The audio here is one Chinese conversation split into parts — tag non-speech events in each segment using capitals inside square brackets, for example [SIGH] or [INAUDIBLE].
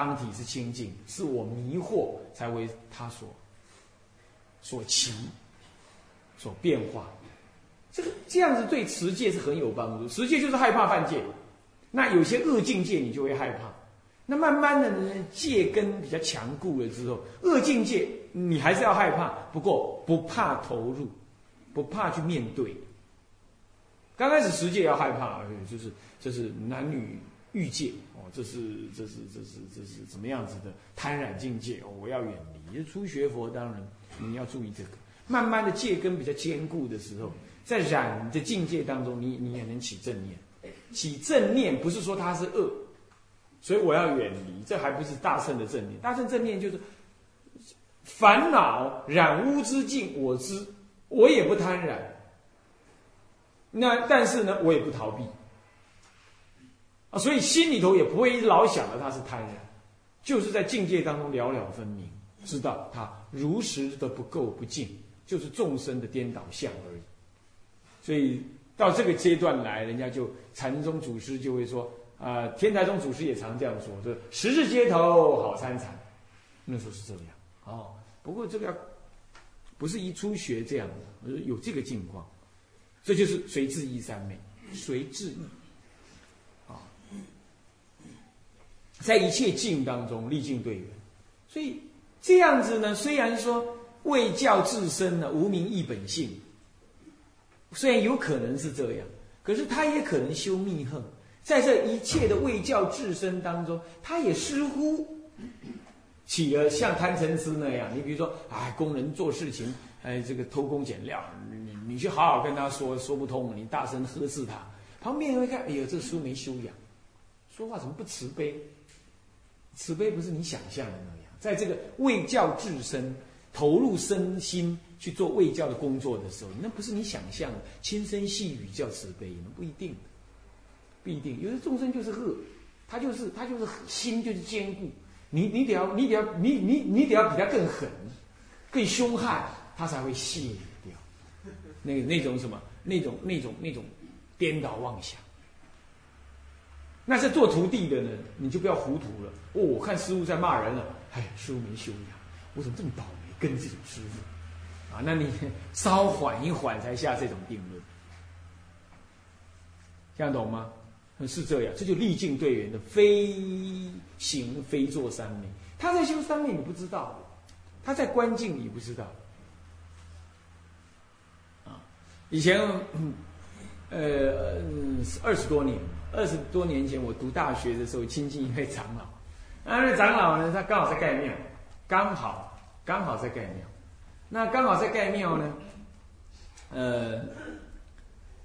当体是清净，是我迷惑才为他所所起、所变化。这个这样子对持戒是很有帮助。持戒就是害怕犯戒，那有些恶境界你就会害怕。那慢慢的呢，戒根比较强固了之后，恶境界你还是要害怕，不过不怕投入，不怕去面对。刚开始持戒要害怕，就是就是男女欲界哦，这是这是这是这是怎么样子的贪染境界哦，我要远离。初学佛当然你要注意这个，慢慢的戒根比较坚固的时候。在染的境界当中，你你也能起正念，起正念不是说它是恶，所以我要远离，这还不是大圣的正念。大圣正念就是烦恼染污之境，我知，我也不贪染。那但是呢，我也不逃避啊，所以心里头也不会一直老想着他是贪人，就是在境界当中了了分明，知道他如实的不垢不净，就是众生的颠倒相而已。所以到这个阶段来，人家就禅宗祖师就会说啊，天台宗祖师也常这样说，说十字街头好参禅，那时候是这样哦。不过这个要不是一初学这样的，有这个境况，这就是随智意三昧，随智意啊，在一切境当中历尽对缘。所以这样子呢，虽然说为教自身呢，无名一本性。虽然有可能是这样，可是他也可能修密恨，在这一切的为教自身当中，他也似乎起了像贪嗔痴那样。你比如说，哎，工人做事情，哎，这个偷工减料，你你去好好跟他说，说不通，你大声呵斥他，旁边人会看，哎呦，这书没修养，说话怎么不慈悲？慈悲不是你想象的那样，在这个为教至身，投入身心。去做为教的工作的时候，那不是你想象的轻声细语叫慈悲，那不一定，不一定。有的众生就是恶，他就是他就是心就是坚固，你你得要你得要你你你得要比他更狠，更凶悍，他才会卸掉。那那种什么那种那种那种颠倒妄想。那是做徒弟的呢，你就不要糊涂了。哦，我看师傅在骂人了，哎，师傅没修养，我怎么这么倒霉，跟这种师傅？啊，那你稍缓一缓才下这种定论，这样懂吗？是这样，这就历尽队员的非行非做三昧。他在修三昧，你不知道；他在观境，你不知道。啊，以前，呃，二十多年，二十多年前我读大学的时候，亲近一位长老，那位长老呢，他刚好在盖庙，刚好刚好在盖庙。那刚好在盖庙呢，呃，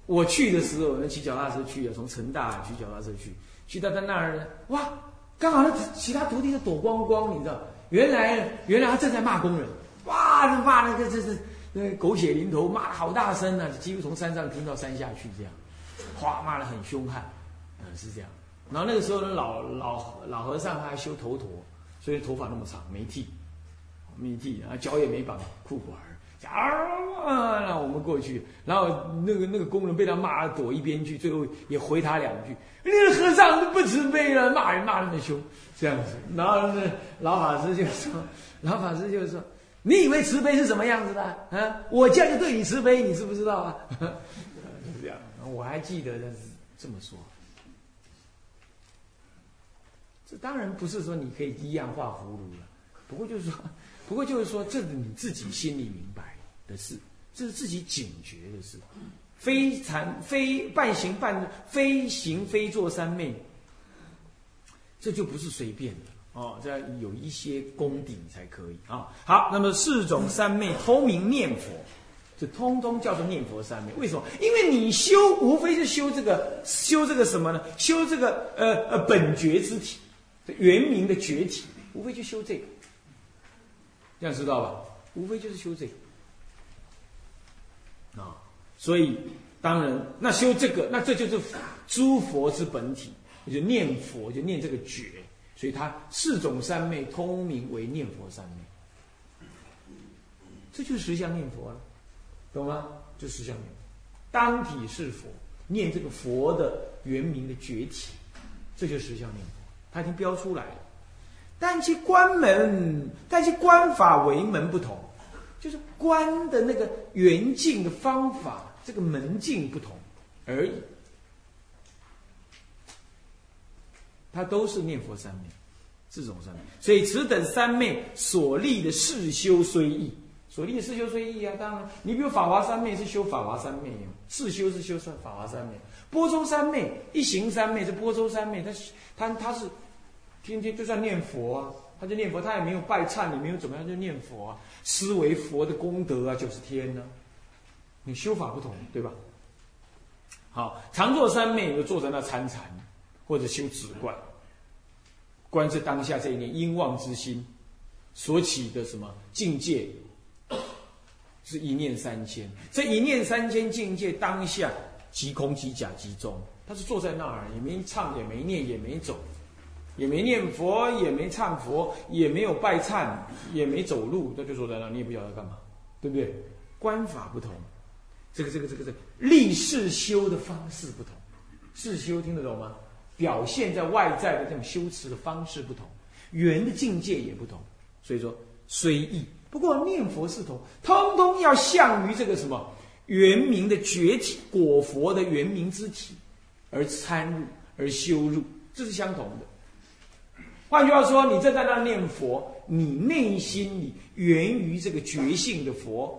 我去的时候，那骑脚踏车去的，从成大骑脚踏车去，去到他那儿呢，哇，刚好那其他徒弟都躲光光，你知道？原来原来他正在骂工人，哇，骂那个这是那狗血淋头，骂的好大声啊，几乎从山上听到山下去这样，哗，骂的很凶悍，嗯，是这样。然后那个时候呢，老老老和尚他还修头陀，所以头发那么长，没剃。没剃，啊，脚也没绑裤管啊！我们过去，然后那个那个工人被他骂躲一边去，最后也回他两句：“那个和尚不慈悲了，骂人骂那么凶，这样子。”然后那老法师就说：“老法师就说，你以为慈悲是什么样子的啊？我这样就对你慈悲，你知不知道啊？” [LAUGHS] 就这样，我还记得是这么说。这当然不是说你可以一样画葫芦了，不过就是说。[LAUGHS] 不过就是说，这是你自己心里明白的事，这是自己警觉的事，非常非半行半非行非做三昧，这就不是随便的哦，这要有一些功底才可以啊。好，那么四种三昧通明念佛，这通通叫做念佛三昧。为什么？因为你修无非是修这个修这个什么呢？修这个呃呃本觉之体，原名的觉体，无非就修这个。这样知道吧？无非就是修这个啊，所以当然，那修这个，那这就是诸佛之本体，就念佛，就念这个觉，所以他四种三昧通名为念佛三昧，这就是实相念佛了，懂吗？就实相念佛，当体是佛，念这个佛的原名的觉体，这就是实相念佛，他已经标出来了。但其关门，但其关法为门不同，就是关的那个圆镜的方法，这个门径不同而已。它都是念佛三昧，这种三昧。所以此等三昧所立的世修虽异，所立的世修虽异啊。当然，你比如法华三昧是修法华三昧，世修是修法华三昧。波州三昧一行三昧是波州三昧，他他他是天天就算念佛啊，他就念佛，他也没有拜忏，也没有怎么样，就念佛啊，思维佛的功德啊，九十天呢。你修法不同，对吧？好，常坐三昧就坐在那参禅，或者修止观。观是当下这一念因妄之心所起的什么境界，是一念三千。这一念三千境界当下即空即假即中，他是坐在那儿，也没唱，也没念，也没走，也没念佛，也没唱佛，也没有拜忏，也没走路，他就坐在那，你也不晓得干嘛，对不对？观法不同，这个这个这个这个立世修的方式不同，世修听得懂吗？表现在外在的这种修持的方式不同，圆的境界也不同，所以说虽异，不过念佛是同，通通要向于这个什么圆明的觉体果佛的圆明之体而参入而修入，这是相同的。换句话说，你正在那念佛，你内心里源于这个觉性的佛，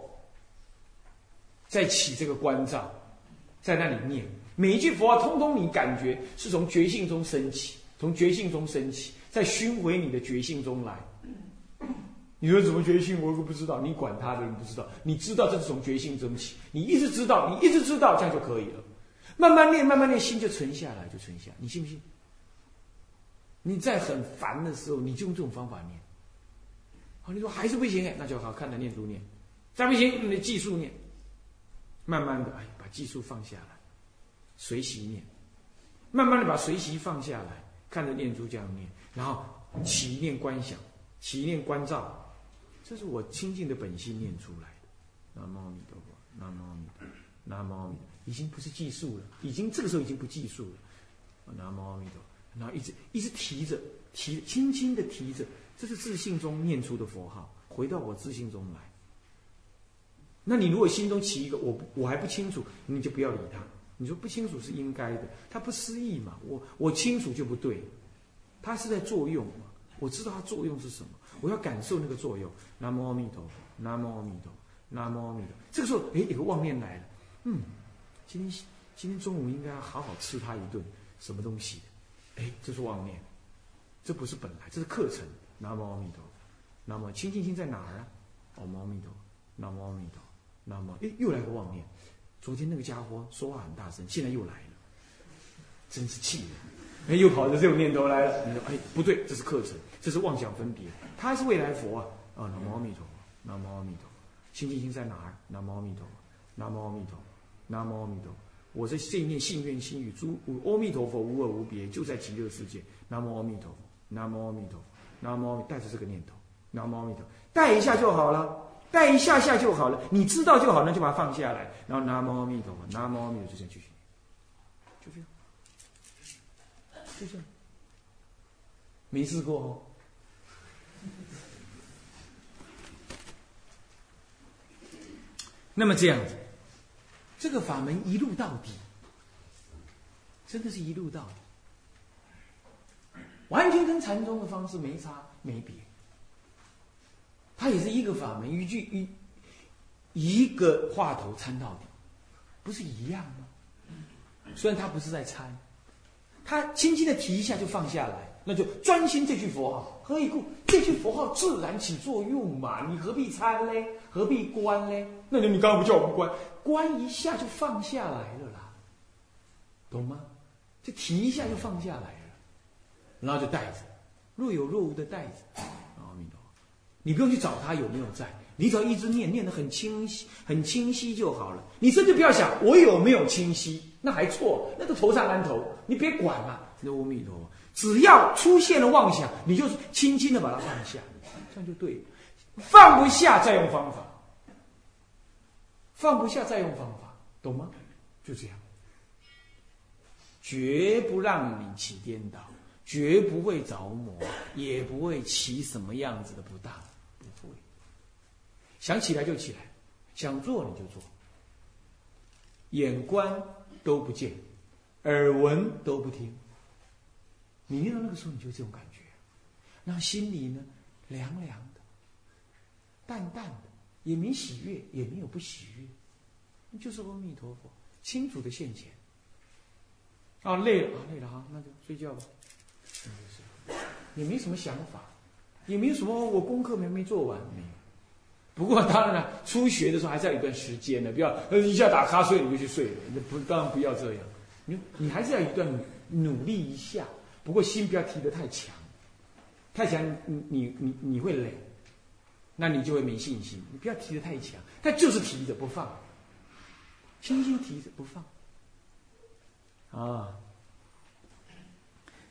在起这个关照，在那里念。每一句佛号，通通你感觉是从觉性中升起，从觉性中升起，再熏回你的觉性中来。你说什么觉性？我可不知道。你管他的你不知道，你知道这是从觉性中起，你一直知道，你一直知道，这样就可以了。慢慢念，慢慢念，心就沉下来，就沉下。你信不信？你在很烦的时候，你就用这种方法念。好，你说还是不行，那就好看着念珠念。再不行，你技术念。慢慢的，哎，把技术放下来。随喜念，慢慢的把随喜放下来，看着念珠这样念，然后起念观想，起念观照，这是我清净的本心念出来的。南无阿弥陀佛，南无阿弥陀，南无阿弥，已经不是计数了，已经这个时候已经不计数了。南无阿弥陀，然后一直一直提着，提轻轻的提着，这是自信中念出的佛号，回到我自信中来。那你如果心中起一个我我还不清楚，你就不要理他。你说不清楚是应该的，他不思议嘛？我我清楚就不对，他是在作用嘛？我知道他作用是什么，我要感受那个作用。南无阿弥陀佛，南无阿弥陀佛，南无阿弥陀。这个时候，哎，有个妄念来了，嗯，今天今天中午应该好好吃他一顿什么东西？哎，这是妄念，这不是本来，这是课程。南无阿弥陀，那么清净心在哪儿啊？阿弥陀，南无阿弥陀，南无哎，又来个妄念。昨天那个家伙说话很大声，现在又来了，真是气人！哎，又跑着这种念头来了。你说，哎，不对，这是课程，这是妄想分别。他是未来佛啊！啊，南无阿弥陀佛，南无阿弥陀佛。清净心在哪儿？南无阿弥陀佛，南无阿弥陀佛，南无阿弥陀佛。我这这一念信愿心与诸阿弥陀佛无二无别，就在极乐世界。南无阿弥陀佛，南无阿弥陀佛，南无阿弥，带着这个念头，南无阿弥陀佛，带一下就好了。带一下下就好了，你知道就好，那就把它放下来，然后南无阿弥陀佛，南无阿弥陀佛，就这样继续，就这样，就这样，没试过哦。那么这样子，这个法门一路到底，真的是一路到底，完全跟禅宗的方式没差没别。它也是一个法门，一句一一个话头参到底，不是一样吗？虽然他不是在参，他轻轻的提一下就放下来，那就专心这句佛号。何以故？这句佛号自然起作用嘛，你何必参嘞？何必观嘞？那你你刚刚不叫我们观？观一下就放下来了啦，懂吗？就提一下就放下来了，然后就带着，若有若无的带着。阿弥陀你不用去找他有没有在，你只要一直念，念得很清晰、很清晰就好了。你甚至不要想我有没有清晰，那还错，那都头上安头，你别管了。阿弥陀佛，只要出现了妄想，你就轻轻的把它放下，这样就对。放不下再用方法，放不下再用方法，懂吗？就这样，绝不让你起颠倒，绝不会着魔，也不会起什么样子的不当，不会。想起来就起来，想做你就做，眼观都不见，耳闻都不听。你念到那个时候，你就这种感觉，那心里呢，凉凉的，淡淡的，也没喜悦，也没有不喜悦，就是阿弥陀佛清楚的现前。啊，累了啊，累了哈，那就睡觉吧。也没什么想法，也没有什么我功课没没做完没有。不过当然了，初学的时候还是要一段时间的，不要一下打瞌睡你就去睡了，那不当然不要这样。你你还是要一段努力一下，不过心不要提得太强，太强你你你你会累，那你就会没信心。你不要提得太强，他就是提着不放，轻轻提着不放。啊，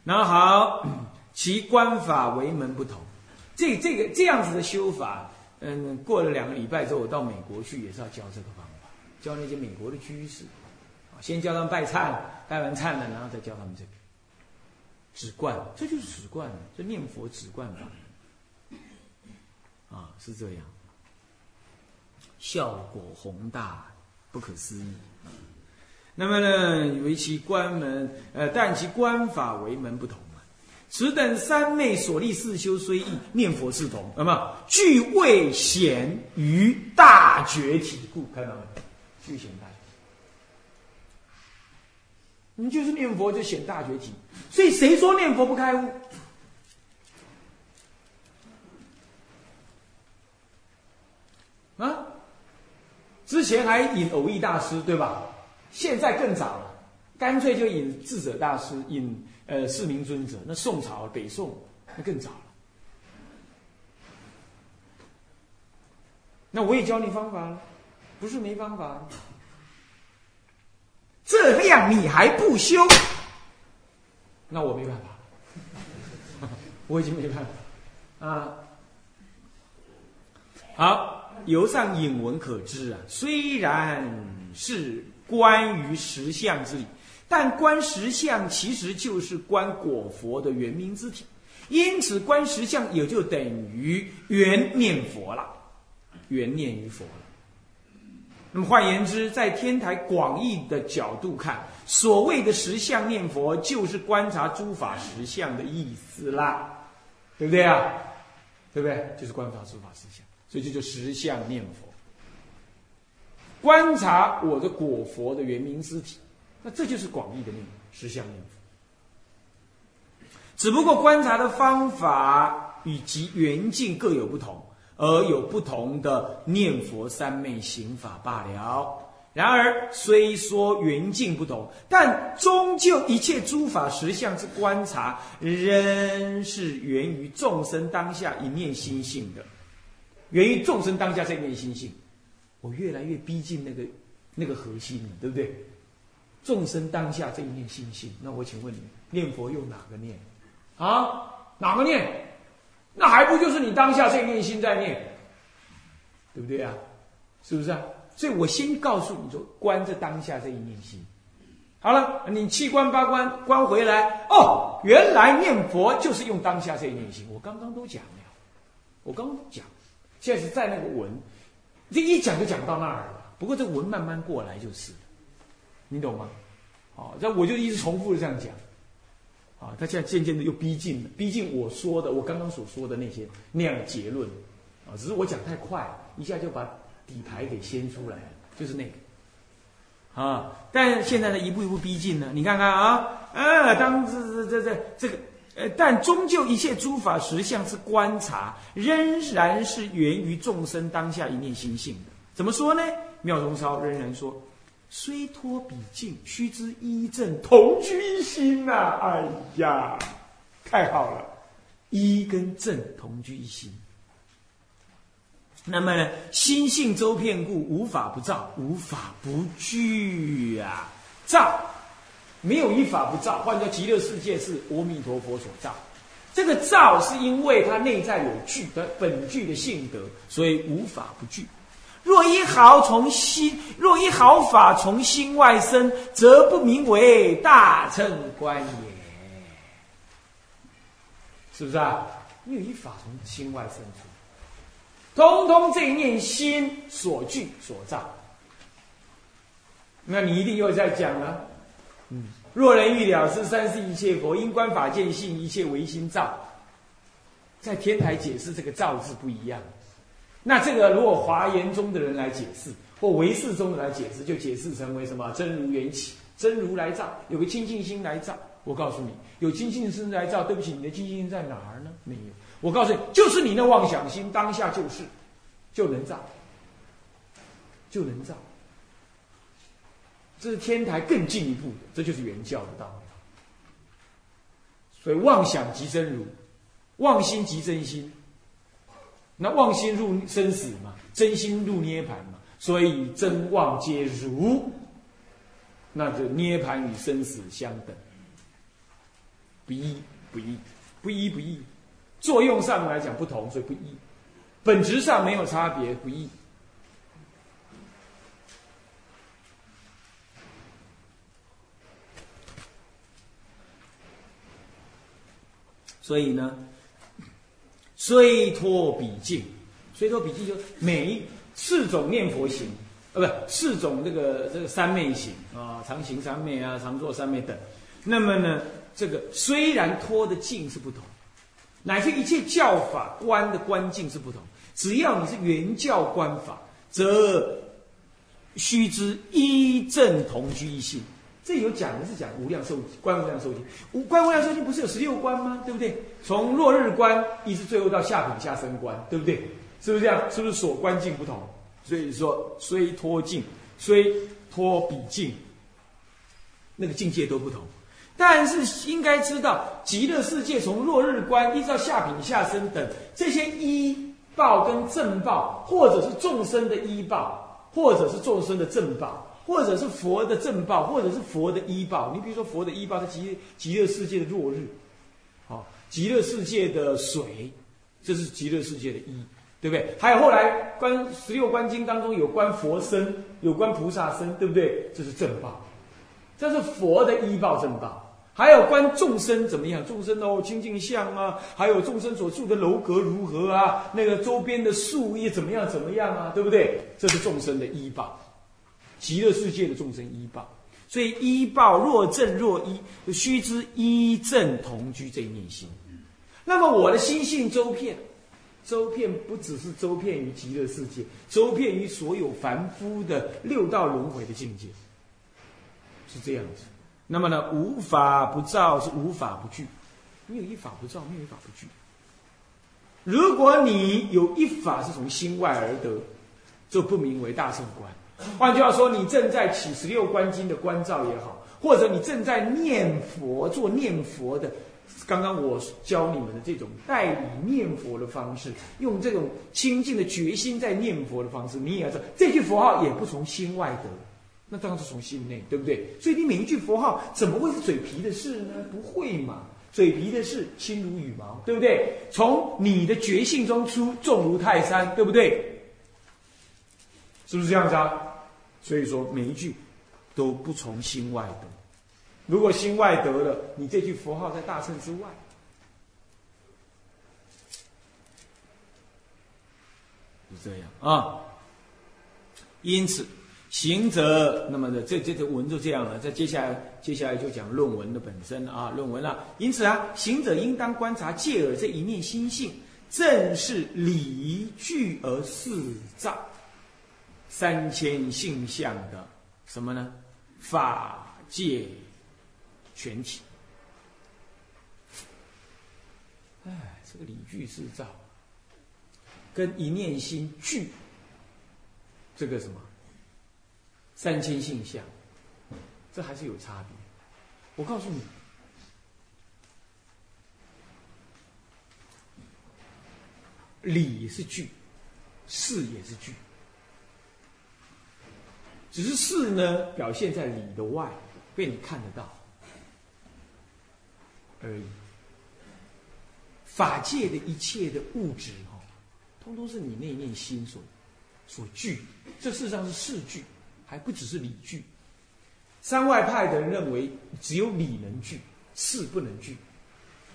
那好，其观法为门不同。这这个这样子的修法，嗯，过了两个礼拜之后，我到美国去也是要教这个方法，教那些美国的居士，先教他们拜忏，拜完忏了，然后再教他们这个止观，这就是止观，这念佛止观法，啊，是这样，效果宏大，不可思议。那么呢，为其关门，呃，但其关法为门不同啊。此等三昧所立四修虽异，念佛是同。那么具未显于大觉体故，看到没？具显大觉你就是念佛就显大觉体，所以谁说念佛不开悟？啊？之前还引偶遇大师，对吧？现在更早了，干脆就引智者大师，引呃四明尊者。那宋朝北宋那更早了。那我也教你方法了，不是没方法。这样你还不修？那我没办法，[LAUGHS] 我已经没办法啊。好，由上引文可知啊，虽然是。关于实相之理，但观实相其实就是观果佛的圆明之体，因此观实相也就等于圆念佛了，圆念于佛了。那么换言之，在天台广义的角度看，所谓的实相念佛，就是观察诸法实相的意思啦，对不对啊？对不对？就是观察诸法实相，所以这就实相念佛。观察我的果佛的原明之体，那这就是广义的念实相念佛。只不过观察的方法以及缘境各有不同，而有不同的念佛三昧行法罢了。然而虽说缘境不同，但终究一切诸法实相之观察，仍是源于众生当下一念心性的，源于众生当下这一念心性。我越来越逼近那个那个核心了，对不对？众生当下这一念心性，那我请问你，念佛用哪个念？啊，哪个念？那还不就是你当下这一念心在念，对不对啊？是不是啊？所以我先告诉你说，观这当下这一念心。好了，你七关八关关回来，哦，原来念佛就是用当下这一念心。我刚刚都讲了，我刚讲，现在是在那个文。这一讲就讲到那儿了，不过这文慢慢过来就是，你懂吗？好，这我就一直重复的这样讲，啊，他现在渐渐的又逼近了，逼近我说的，我刚刚所说的那些那样的结论，啊，只是我讲太快，一下就把底牌给掀出来了，就是那个，啊，但现在呢，一步一步逼近呢，你看看啊，啊，当这这这这这个。呃，但终究一切诸法实相之观察，仍然是源于众生当下一念心性的。怎么说呢？妙中烧仍然说：虽托彼境，须知一正同居一心呐！哎呀，太好了，一跟正同居一心。那么呢，心性周遍故，无法不造，无法不具啊，照。没有一法不造，换作极乐世界是阿弥陀佛所造。这个造是因为它内在有具的本具的性德，所以无法不具。若一毫从心，若一毫法从心外生，则不名为大乘观也。是不是啊？你有一法从心外生出，通通这一念心所具所造。那你一定又在讲了，嗯，若人欲了知三世一切佛，因观法见性，一切唯心造。在天台解释这个“造”字不一样。那这个如果华严宗的人来解释，或唯识宗的来解释，就解释成为什么？真如缘起，真如来造，有个清净心来造。我告诉你，有清净心来造，对不起，你的清净心在哪儿呢？没有。我告诉你，就是你那妄想心，当下就是，就能造，就能造。这是天台更进一步的，这就是原教的道理。所以妄想即真如，妄心即真心。那妄心入生死嘛，真心入涅盘嘛，所以真妄皆如。那就涅盘与生死相等，不一不异，不一不异。作用上来讲不同，所以不一；本质上没有差别，不异。所以呢，虽托比境，虽托比境就每一四种念佛行，呃，不，四种这个这个三昧行啊，常行三昧啊，常做三昧等。那么呢，这个虽然托的境是不同。乃至一切教法观的观境是不同，只要你是原教观法，则须知一正同居一性。这有讲的是讲无量寿观无量寿经，无观无量寿经不是有十六观吗？对不对？从落日观一直最后到下品下生观，对不对？是不是这样？是不是所观境不同？所以说虽脱境，虽脱比境，那个境界都不同。但是应该知道，极乐世界从落日观一直到下品下生等这些医报跟正报，或者是众生的医报，或者是众生的正报，或者是佛的正报，或者是佛的医报。你比如说佛的医报，是极极乐世界的落日，好，极乐世界的水，这是极乐世界的医，对不对？还有后来观十六观经当中有关佛身，有关菩萨身，对不对？这是正报，这是佛的医报正报。还有观众生怎么样？众生哦，清净相啊，还有众生所住的楼阁如何啊？那个周边的树叶怎么样？怎么样啊？对不对？这是众生的依报，极乐世界的众生依报。所以依报若正若依，须知依正同居这一念心。那么我的心性周遍，周遍不只是周遍于极乐世界，周遍于所有凡夫的六道轮回的境界，是这样子。那么呢，无法不照是无法不具，你有一法不照，没有一法不具。如果你有一法是从心外而得，就不名为大圣观。换句话说，你正在起十六观经的观照也好，或者你正在念佛做念佛的，刚刚我教你们的这种代理念佛的方式，用这种清净的决心在念佛的方式，你也要知道，这句佛号也不从心外得。那当然是从心内，对不对？所以你每一句佛号怎么会是嘴皮的事呢？不会嘛？嘴皮的事轻如羽毛，对不对？从你的觉性中出，重如泰山，对不对？是不是这样子啊？所以说每一句都不从心外得。如果心外得了，你这句佛号在大乘之外，是这样啊。因此。行者，那么的这这这文就这样了。再接下来，接下来就讲论文的本身啊，论文了。因此啊，行者应当观察戒耳这一念心性，正是理具而四照三千性相的什么呢？法界全体。哎，这个理具四照，跟一念心具这个什么？三千性相，这还是有差别。我告诉你，理是具，事也是具，只是事呢表现在理的外，被你看得到而已。法界的一切的物质哦，通通是你那念心所所具，这事实上是事具。还不只是理具，三外派的人认为只有理能具，事不能具，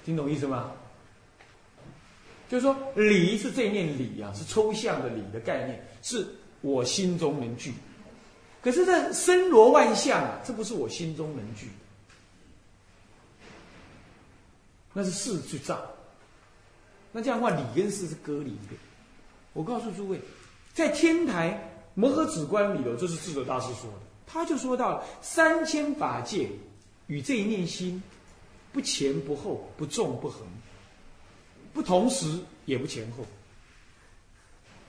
听懂意思吗？就是说理是这念理啊，是抽象的理的概念，是我心中能具。可是这森罗万象啊，这不是我心中能具，那是事去造。那这样的话，理跟事是隔离的。我告诉诸位，在天台摩诃止观里头，这是智者大师说的，他就说到三千法界与这一念心，不前不后，不纵不横，不同时也不前后。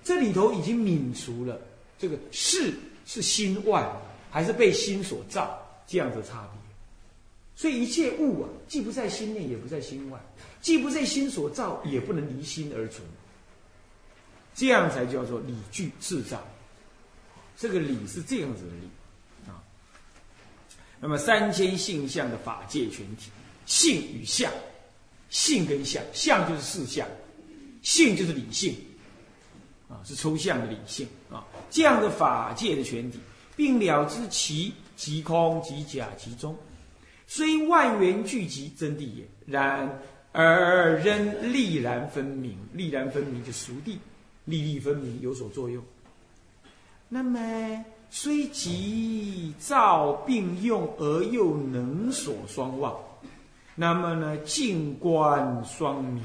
这里头已经泯除了这个事是心外还是被心所造这样的差别。所以一切物啊，既不在心内，也不在心外，既不在心所造，也不能离心而存。这样才叫做理具自造。这个理是这样子的理啊。那么三千性相的法界全体，性与相，性跟相，相就是事相，性就是理性是抽象的理性啊。这样的法界的全体，并了知其即空即假即中。虽万缘聚集真谛也，然而仍立然分明。立然分明就熟地，立立分明有所作用。那么虽即造并用，而又能所双忘。那么呢，静观双明，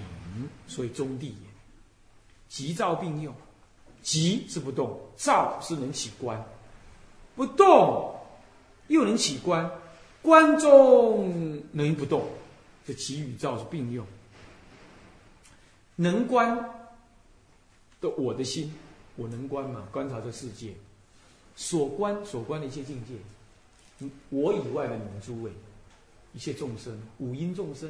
所以中地也。即造并用，急是不动，造是能起观，不动又能起观。观中能不动，这急与造是并用。能观的我的心，我能观嘛？观察这世界，所观所观的一切境界，我以外的你们诸位，一切众生，五阴众生，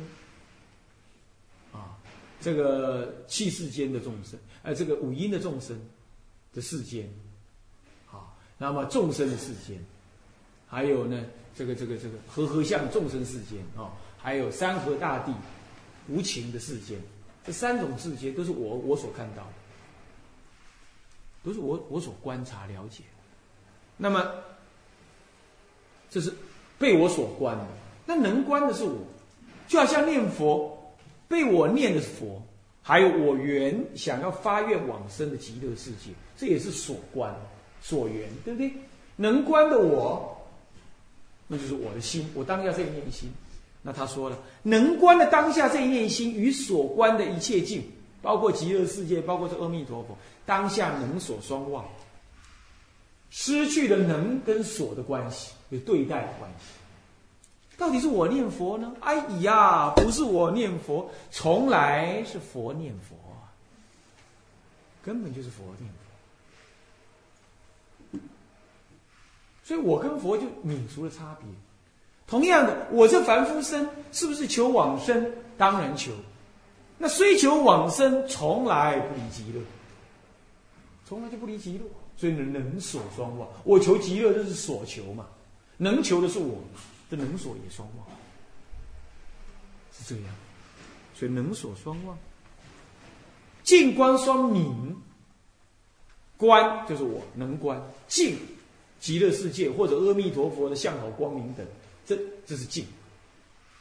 啊，这个气世间的众生，呃，这个五阴的众生的世间，好，那么众生的世间，还有呢？这个这个这个和合相众生世间啊，还有山河大地无情的世间，这三种世间都是我我所看到的，都是我我所观察了解。那么这是被我所观的，那能观的是我，就好像念佛，被我念的是佛，还有我原想要发愿往生的极乐世界，这也是所观所缘，对不对？能观的我。那就是我的心，我当下这一念心。那他说了，能观的当下这一念心与所观的一切境，包括极乐世界，包括这阿弥陀佛，当下能所双忘，失去了能跟所的关系，有对待的关系。到底是我念佛呢？哎呀，不是我念佛，从来是佛念佛，根本就是佛念佛。所以我跟佛就泯除了差别。同样的，我这凡夫身是不是求往生？当然求。那虽求往生，从来不离极乐，从来就不离极乐。所以能能所双忘。我求极乐，这是所求嘛？能求的是我，这能所也双忘，是这样。所以能所双忘，静观双明。观就是我能观静。极乐世界或者阿弥陀佛的相好光明等，这这是静，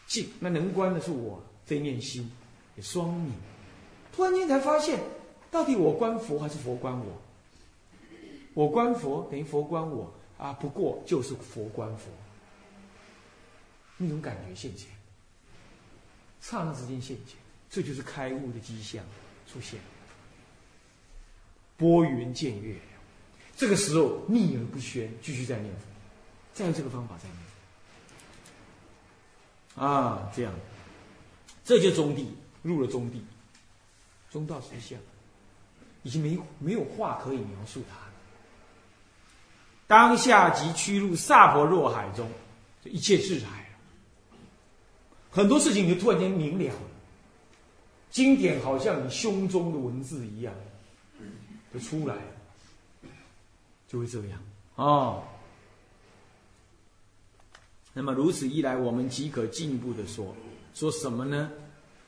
静那能观的是我这念心，也双明。突然间才发现，到底我观佛还是佛观我？我观佛等于佛观我啊，不过就是佛观佛，那种感觉现前，刹那之间现前，这就是开悟的迹象出现，拨云见月。这个时候秘而不宣，继续在念佛，再用这个方法在念。啊，这样，这就中地入了中地，中道实相，已经没没有话可以描述它了。当下即趋入萨婆若海中，就一切智海。很多事情你就突然间明了了，经典好像你胸中的文字一样，就出来了。就会这样哦。那么如此一来，我们即可进一步的说，说什么呢？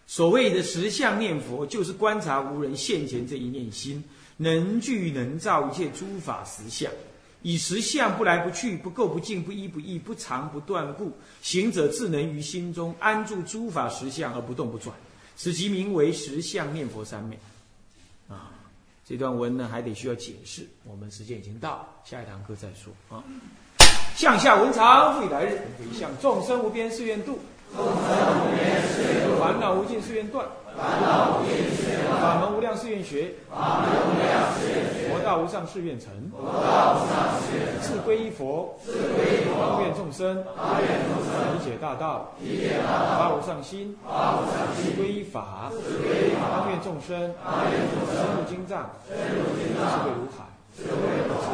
所谓的实相念佛，就是观察无人现前这一念心，能具能造一切诸法实相，以实相不来不去，不垢不净，不依不异，不长不断故，行者自能于心中安住诸法实相而不动不转。此即名为十相念佛三昧。这段文呢还得需要解释，我们时间已经到，下一堂课再说啊。向下文长，未来日，回向众生无边誓愿度，众生无边誓愿度，烦恼无尽誓愿断，法门无量誓愿学，法门无量誓愿学，佛道无上誓愿成，佛道无上誓愿成，自归依佛，自归依佛，方愿众生，众生，理解大道，理解大道，发无上心，发无上心，自归依法，自归依法，方愿众生，方愿众生，深入经藏，深入经藏，智慧如海。智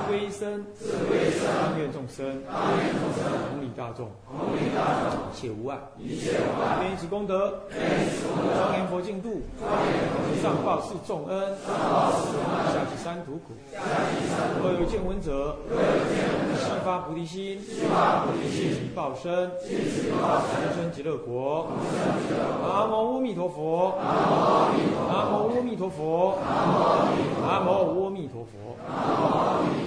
归一生，智归一生，当愿众生，当愿众生，同理大众，同理大众，一切无碍，一切无碍，愿以此功德，愿以此功德，庄严佛净土，庄严佛净土，上报四重恩，上报四重恩，下济三途苦，下济三途苦，若有见闻者，若有见闻者，悉发菩提心，悉发菩提心，尽报身，尽其报身，生极乐国，同生极乐国，南无阿弥陀佛，南无阿弥陀佛，南无阿弥陀佛阿弥陀佛